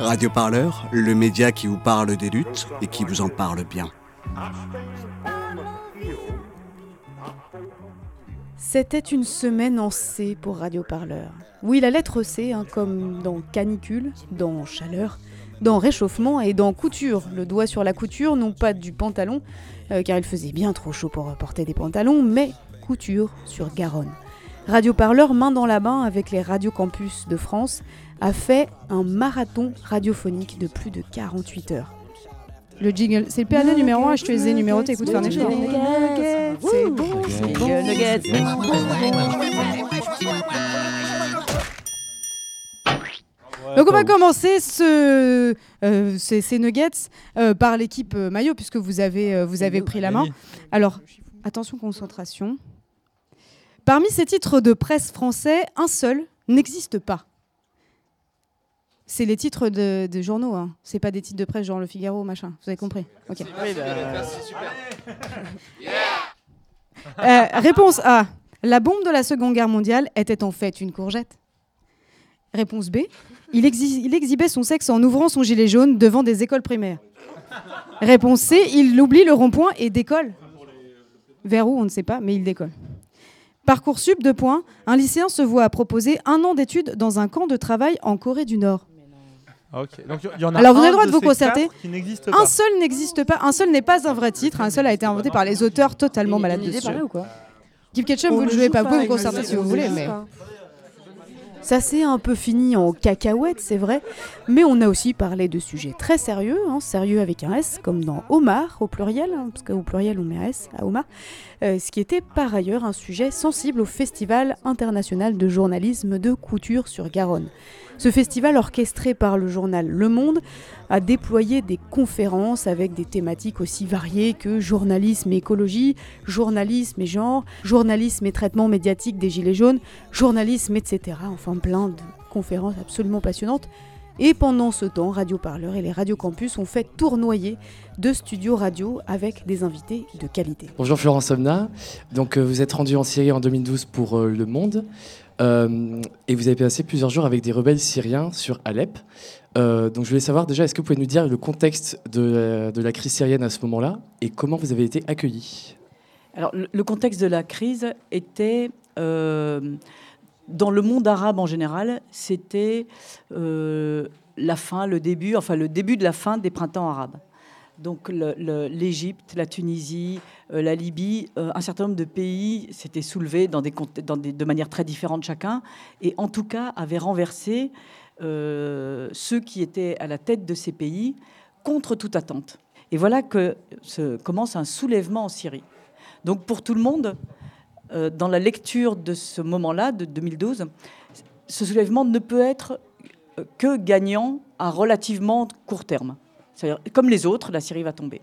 Radio Parleur, le média qui vous parle des luttes et qui vous en parle bien. C'était une semaine en C pour Radio Parleur. Oui, la lettre C, hein, comme dans canicule, dans chaleur, dans réchauffement et dans couture. Le doigt sur la couture, non pas du pantalon, euh, car il faisait bien trop chaud pour porter des pantalons, mais couture sur Garonne. Radio Parleur, main dans la main avec les Radio Campus de France, a fait un marathon radiophonique de plus de 48 heures. Le jingle, c'est le PAD numéro 1, je te les ai numérotés, écoute, faire un effort. C'est bon. Donc on va commencer ce, euh, ces, ces nuggets euh, par l'équipe euh, maillot puisque vous avez, euh, vous avez pris la main. Alors attention concentration. Parmi ces titres de presse français, un seul n'existe pas. C'est les titres de, de journaux, hein. c'est pas des titres de presse genre Le Figaro, machin. Vous avez compris Ok. Euh, réponse A. La bombe de la Seconde Guerre mondiale était en fait une courgette. Réponse B. Il exhibait son sexe en ouvrant son gilet jaune devant des écoles primaires. Réponse C. Il oublie le rond-point et décolle. Vers où, on ne sait pas, mais il décolle. Parcoursup, deux points. Un lycéen se voit proposer un an d'études dans un camp de travail en Corée du Nord. Ok. Donc, il y en a Alors, vous un avez le droit de vous concerter. Un seul n'existe pas. Un seul n'est pas un vrai titre. Un seul a été inventé par les auteurs totalement malades dessus. ou quoi? Keep Ketchup, On vous le ne jouez joue pas. Vous vous les si vous voulez, mais. Ça s'est un peu fini en cacahuète, c'est vrai, mais on a aussi parlé de sujets très sérieux, hein, sérieux avec un S, comme dans Omar au pluriel, hein, parce qu'au pluriel on met S à Omar, euh, ce qui était par ailleurs un sujet sensible au Festival international de journalisme de couture sur Garonne. Ce festival orchestré par le journal Le Monde a déployé des conférences avec des thématiques aussi variées que journalisme et écologie, journalisme et genre, journalisme et traitement médiatique des gilets jaunes, journalisme, etc. Enfin, plein de conférences absolument passionnantes. Et pendant ce temps, Radio Parleur et les Radio Campus ont fait tournoyer de studios radio avec des invités de qualité. Bonjour Florence Somna. Donc euh, vous êtes rendu en Syrie en 2012 pour euh, Le Monde Euh, et vous avez passé plusieurs jours avec des rebelles syriens sur Alep. Euh, donc je voulais savoir déjà, est-ce que vous pouvez nous dire le contexte de, la- crise syrienne à ce moment-là et comment vous avez été accueillis? Alors, le, contexte de la crise était, euh, dans le monde arabe en général, c'était la fin, le début, enfin le début de la fin des printemps arabes. Donc l'Égypte, la Tunisie, euh, la Libye, euh, un certain nombre de pays s'étaient soulevés dans des, de manière très différente chacun, et en tout cas avaient renversé euh, ceux qui étaient à la tête de ces pays contre toute attente. Et voilà que se commence un soulèvement en Syrie. Donc pour tout le monde, dans la lecture de ce moment-là, de 2012, ce soulèvement ne peut être que gagnant à relativement court terme. Comme les autres, la Syrie va tomber.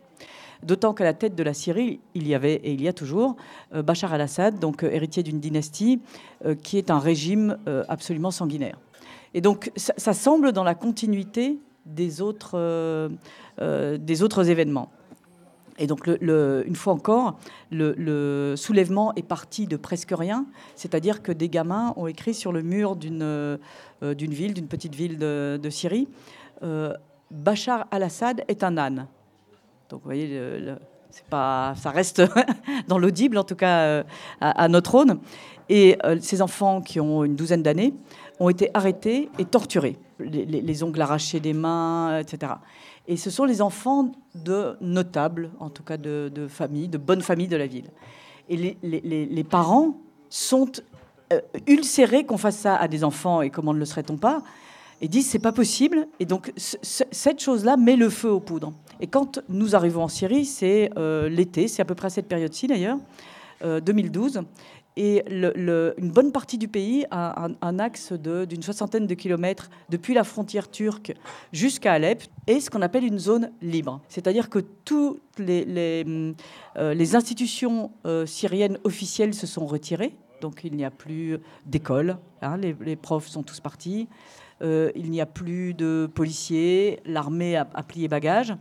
D'autant qu'à la tête de la Syrie, il y avait, et il y a toujours, euh, Bachar al-Assad, donc euh, héritier d'une dynastie euh, qui est un régime absolument sanguinaire. Et donc, ça, semble dans la continuité des autres, des autres événements. Et donc, une fois encore, le, soulèvement est parti de presque rien, c'est-à-dire que des gamins ont écrit sur le mur d'une ville, d'une petite ville de, Syrie, Bachar al-Assad est un âne. Donc, vous voyez, c'est pas, ça reste dans l'audible, en tout cas euh, à, notre aune. Et euh, ces enfants qui ont une douzaine d'années ont été arrêtés et torturés, les, les- les ongles arrachés des mains, etc. Et ce sont les enfants de notables, en tout cas de, familles, de bonnes familles de la ville. Et les parents sont euh, ulcérés qu'on fasse ça à des enfants, et comment ne le serait-on pas et disent c'est pas possible. Et donc ce- ce- cette chose-là met le feu aux poudres. Et quand nous arrivons en Syrie, c'est euh, l'été, c'est à peu près à cette période-ci d'ailleurs, euh, 2012. Et le- le- une bonne partie du pays a un, axe d'une soixantaine de kilomètres depuis la frontière turque jusqu'à Alep est ce qu'on appelle une zone libre. C'est-à-dire que toutes les, euh, institutions euh, syriennes officielles se sont retirées. Donc il n'y a plus d'école, hein, les profs sont tous partis. Euh, il n'y a plus de policiers, l'armée a, plié bagage.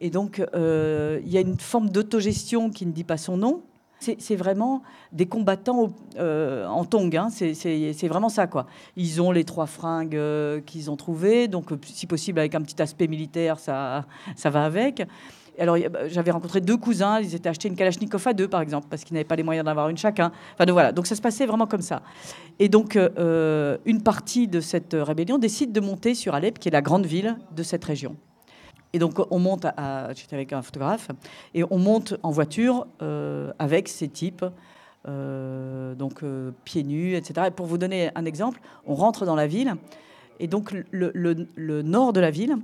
Et donc, euh, il y a une forme d'autogestion qui ne dit pas son nom. C'est vraiment des combattants euh, en tongs. hein. C'est- vraiment ça, quoi. Ils ont les trois fringues qu'ils ont trouvées, donc si possible avec un petit aspect militaire, ça va avec. Alors, bah, j'avais rencontré deux cousins, ils étaient achetés une Kalachnikov à deux, par exemple, parce qu'ils n'avaient pas les moyens d'avoir une chacun. Enfin, donc, voilà, donc ça se passait vraiment comme ça. Et donc, euh, euh, une partie de cette rébellion décide de monter sur Alep, qui est la grande ville de cette région. Et donc, on monte, j'étais avec un photographe, et on monte en voiture euh, avec ces types, euh, donc euh, pieds nus, etc. Et pour vous donner un exemple, on rentre dans la ville, et donc le nord de la ville,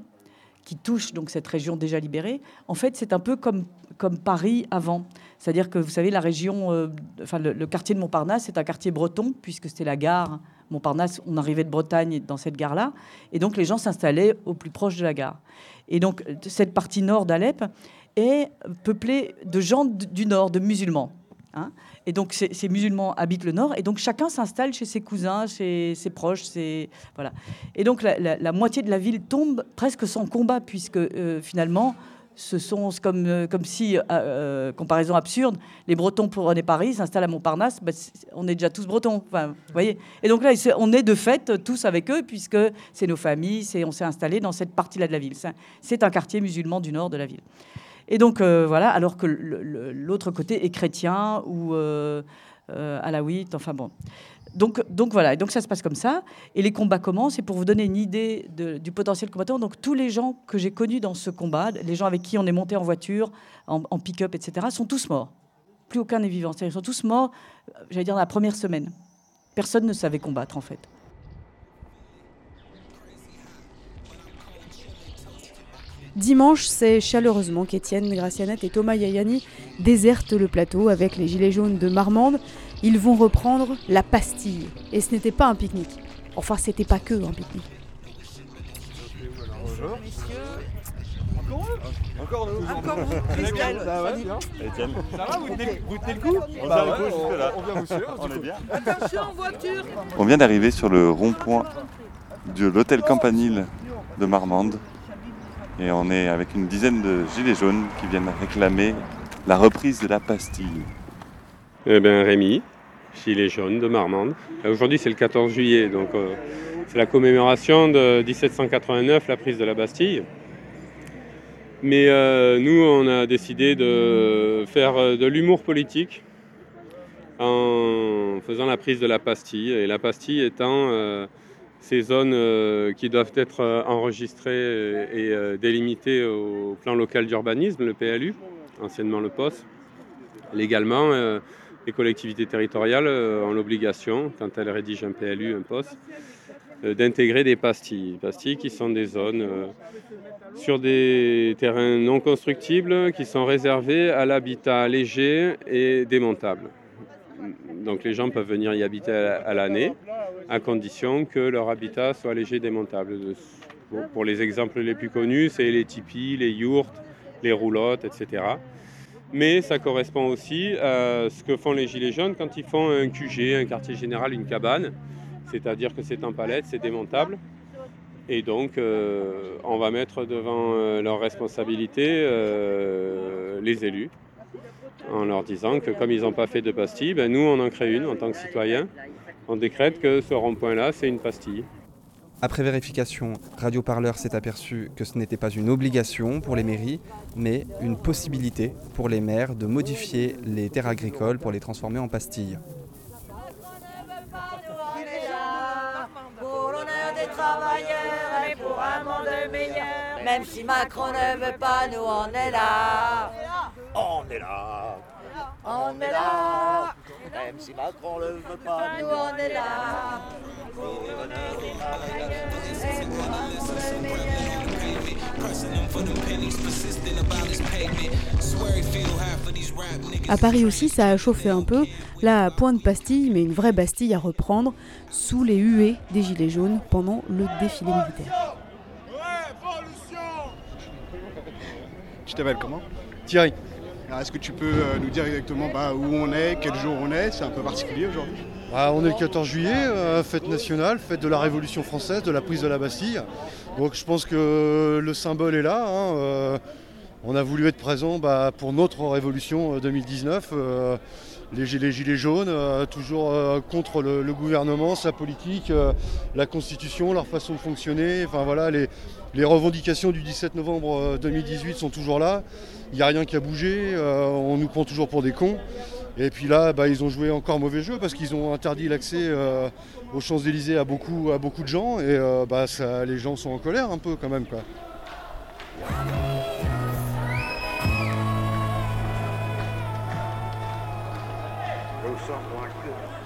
qui touche donc cette région déjà libérée, en fait, c'est un peu comme, comme Paris avant. C'est-à-dire que vous savez, la région, euh, enfin le, quartier de Montparnasse, c'est un quartier breton, puisque c'était la gare Montparnasse. On arrivait de Bretagne dans cette gare-là, et donc les gens s'installaient au plus proche de la gare. Et donc cette partie nord d'Alep est peuplée de gens du nord, de musulmans. Hein. et donc ces, ces musulmans habitent le nord, et donc chacun s'installe chez ses cousins, chez ses proches, ses, voilà. Et donc la, la- la moitié de la ville tombe presque sans combat, puisque euh, finalement, ce sont comme, euh, comme si, euh, comparaison absurde, les Bretons prenaient Paris, s'installent à Montparnasse, bah, on est déjà tous Bretons. Vous voyez Et donc là, on est de fait tous avec eux, puisque c'est nos familles, on s'est installé dans cette partie-là de la ville. C'est un quartier musulman du nord de la ville. Et donc euh, voilà, alors que l'autre côté est chrétien ou euh, euh, enfin bon. Donc, donc voilà, et donc ça se passe comme ça, et les combats commencent, et pour vous donner une idée du potentiel combattant, donc tous les gens que j'ai connus dans ce combat, les gens avec qui on est monté en voiture, en, pick-up, etc., sont tous morts. Plus aucun n'est vivant. C'est-à-dire, Ils sont tous morts, j'allais dire, dans la première semaine. Personne ne savait combattre, en fait. Dimanche, c'est chaleureusement qu'Étienne Gracianette et Thomas Yayani désertent le plateau avec les Gilets jaunes de Marmande. Ils vont reprendre la pastille. Et ce n'était pas un pique-nique. Enfin, c'était pas que un pique-nique. Encore nous Encore vous Christelle Ça va bien Etienne. Ça va, vous tenez, vous tenez le coup On Bah tient le ouais, coup on- jusque-là. on vient vous suivre, On du est coup. bien. Attention en voiture On vient d'arriver sur le rond-point de l'hôtel Campanile de Marmande. Et on est avec une dizaine de gilets jaunes qui viennent réclamer la reprise de la pastille. Eh bien, Rémi, gilet jaune de Marmande. Aujourd'hui, c'est le 14 juillet, donc euh, c'est la commémoration de 1789, la prise de la Bastille. Mais euh, nous, on a décidé de faire euh, de l'humour politique en faisant la prise de la pastille. Et la pastille étant ces zones euh, qui doivent être euh, enregistrées et euh, délimitées au plan local d'urbanisme, le PLU, anciennement le POS. Légalement, les collectivités territoriales ont l'obligation, quand elles rédigent un PLU, un POS, d'intégrer des pastilles. Pastilles qui sont des zones sur des terrains non constructibles qui sont réservés à l'habitat léger et démontable. Donc les gens peuvent venir y habiter à l'année, à condition que leur habitat soit léger et démontable. Pour- Pour les exemples les plus connus, c'est les tipis, les yourtes, les roulottes, etc. Mais ça correspond aussi à ce que font les Gilets jaunes quand ils font un QG, un quartier général, une cabane. C'est-à-dire que c'est en palette, c'est démontable. Et donc, euh, on va mettre devant euh, leurs responsabilités euh, les élus, en leur disant que comme ils n'ont pas fait de pastille, ben nous, on en crée une en tant que citoyens. On décrète que ce rond-point-là, c'est une pastille. Après vérification, Radio Parleur s'est aperçu que ce n'était pas une obligation pour les mairies, mais une possibilité pour les maires de modifier les terres agricoles pour les transformer en pastilles. Pour l'honneur des travailleurs et pour un monde meilleur. Même si Macron ne veut pas, nous on est là. On est là. On est là. Même si Macron le veut pas, Nous on est là. Pour des. À Paris aussi, ça a chauffé un peu. Là, point de pastille, mais une vraie Bastille à reprendre, sous les huées des Gilets jaunes pendant le défilé militaire. Tu t'appelles comment? Thierry. Est-ce que tu peux euh, nous dire exactement bah, où on est, quel jour on est? C'est un peu particulier aujourd'hui. Ah, on est le 14 juillet, euh, fête nationale, fête de la Révolution française, de la prise de la Bastille. Donc je pense que le symbole est là. hein, euh, on a voulu être présent bah, pour notre révolution euh, 2019. euh, les, gi- les gilets jaunes, euh, toujours euh, contre le, gouvernement, sa politique, euh, la constitution, leur façon de fonctionner. Enfin voilà, les, revendications du 17 novembre euh, 2018 sont toujours là. Il n'y a rien qui a bougé. on nous prend toujours pour des cons. Et puis là, bah, ils ont joué encore mauvais jeu parce qu'ils ont interdit l'accès aux Champs-Élysées à beaucoup, de gens. Et bah, les gens sont en colère un peu quand même.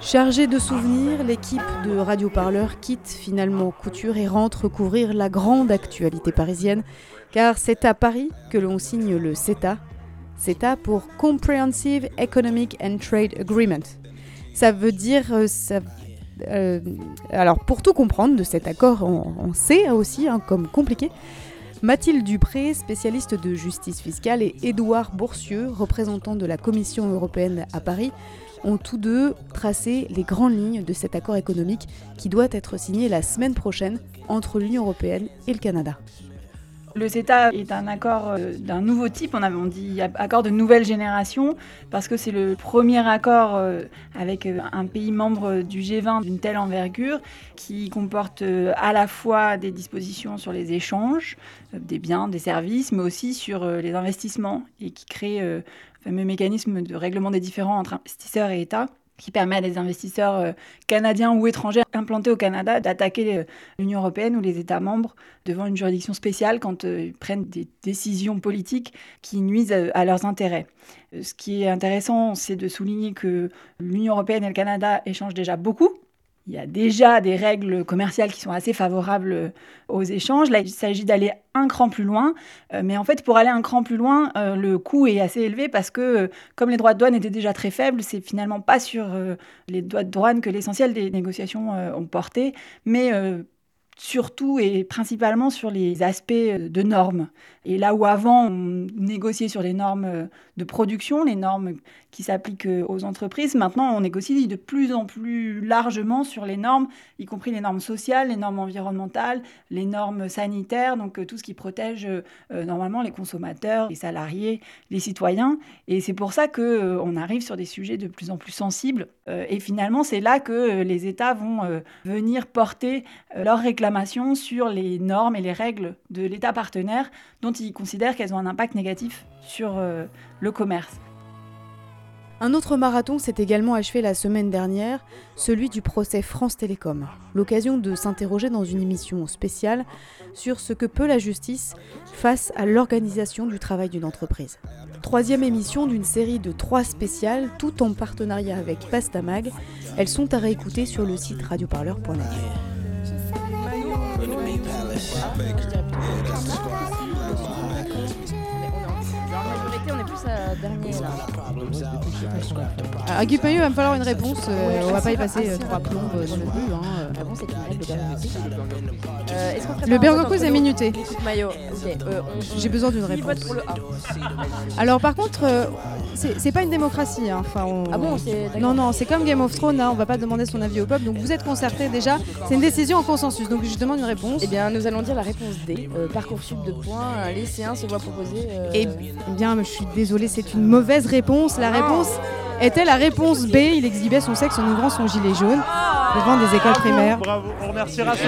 Chargée de souvenirs, l'équipe de Radio Parleur quitte finalement Couture et rentre couvrir la grande actualité parisienne, car c'est à Paris que l'on signe le CETA. CETA pour Comprehensive Economic and Trade Agreement. Ça veut dire... euh, ça- euh, alors pour tout comprendre de cet accord, on, on sait aussi hein, comme compliqué, Mathilde Dupré, spécialiste de justice fiscale, et Édouard Bourcieux, représentant de la Commission européenne à Paris, ont tous deux tracé les grandes lignes de cet accord économique qui doit être signé la semaine prochaine entre l'Union européenne et le Canada. Le CETA est un accord euh, d'un nouveau type, on, dit accord de nouvelle génération, parce que c'est le premier accord euh, avec euh, un pays membre du G20 d'une telle envergure, qui comporte à la fois des dispositions sur les échanges, des biens, des services, mais aussi sur les investissements, et qui crée le fameux mécanisme de règlement des différends entre investisseurs et États qui permet à des investisseurs euh, canadiens ou étrangers implantés au Canada d'attaquer euh, l'Union européenne ou les États membres devant une juridiction spéciale quand euh, ils prennent des décisions politiques qui nuisent à, leurs intérêts. Ce qui est intéressant, c'est de souligner que l'Union européenne et le Canada échangent déjà beaucoup. Il y a déjà des règles commerciales qui sont assez favorables euh, aux échanges. Là, il s'agit d'aller un cran plus loin. Euh, mais en fait, pour aller un cran plus loin, euh, le coût est assez élevé parce que, comme les droits de douane étaient déjà très faibles, c'est finalement pas sur les droits de douane que l'essentiel des négociations ont porté, mais surtout et principalement sur les aspects euh, de normes. Et là où avant, on négociait sur les normes euh, de production, les normes qui s'appliquent euh, aux entreprises, maintenant on négocie de plus en plus largement sur les normes, y compris les normes sociales, les normes environnementales, les normes sanitaires, donc tout ce qui protège normalement les consommateurs, les salariés, les citoyens. Et c'est pour ça qu'on arrive sur des sujets de plus en plus sensibles. Et finalement, c'est là que les États vont venir porter leurs sur les normes et les règles de l'État partenaire dont ils considèrent qu'elles ont un impact négatif sur euh, le commerce. Un autre marathon s'est également achevé la semaine dernière, celui du procès France Télécom. L'occasion de s'interroger dans une émission spéciale sur ce que peut la justice face à l'organisation du travail d'une entreprise. Troisième émission d'une série de trois spéciales, tout en partenariat avec Pastamag. Elles sont à réécouter sur le site radioparleur.net. à Guy Payot, il va me falloir une réponse. euh, on va pas y passer euh, trois plombes euh, dans le but. hein, euh. Bon, c'est une règle de Euh, est-ce qu'on prépare Le Burger Quiz est minuté. Coupe maillot. Ok. euh, on- J'ai besoin d'une qui réponse. vote pour le A Alors par contre, euh, c'est c'est pas une démocratie. hein. Enfin, on- Ah bon, c'est- d'accord. Non, non, c'est comme Game of Thrones. hein, On va pas demander son avis au peuple. Donc vous êtes concertés déjà. C'est une décision en consensus. Donc je demande une réponse. Eh bien, nous allons dire la réponse D. Euh, parcoursup de points, un lycéen se voit proposer. euh, Eh bien, je suis désolée, c'est une mauvaise réponse. La réponse était la réponse B? Il exhibait son sexe en ouvrant son gilet jaune devant des écoles primaires. Bravo, on remerciera Sophie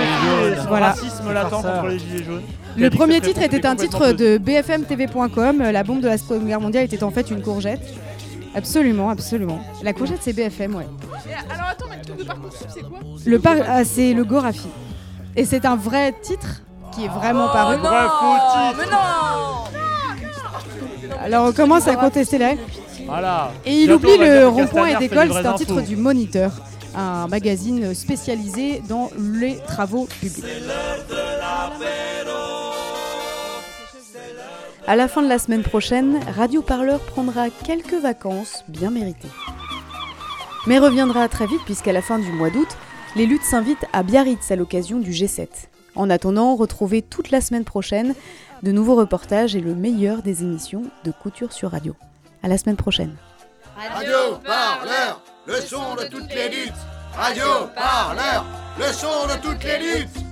et son Voilà. racisme latent contre les gilets jaunes. Le premier titre était un titre de BFMTV.com. La bombe de la Seconde Guerre mondiale était en fait une courgette. Absolument, absolument. La courgette, c'est BFM, ouais. Alors attends, mais le truc de Parcoursup, c'est quoi? Le par... ah, c'est le Gorafi. Et c'est un vrai titre qui est vraiment paru. non Vrai faux titre. Mais non Alors on commence à contester. Voilà. Et il Bientôt, oublie le rond-point et d'école, c'est un titre du Moniteur, un magazine spécialisé dans les travaux publics. À la fin de la semaine prochaine, Radio Parleur prendra quelques vacances bien méritées. Mais reviendra très vite puisqu'à la fin du mois d'août, les luttes s'invitent à Biarritz à l'occasion du G7. En attendant, retrouvez toute la semaine prochaine de nouveaux reportages et le meilleur des émissions de Couture sur Radio. À la semaine prochaine. Radio Parleur, le son de toutes les luttes. Radio Parleur, le son de toutes les luttes.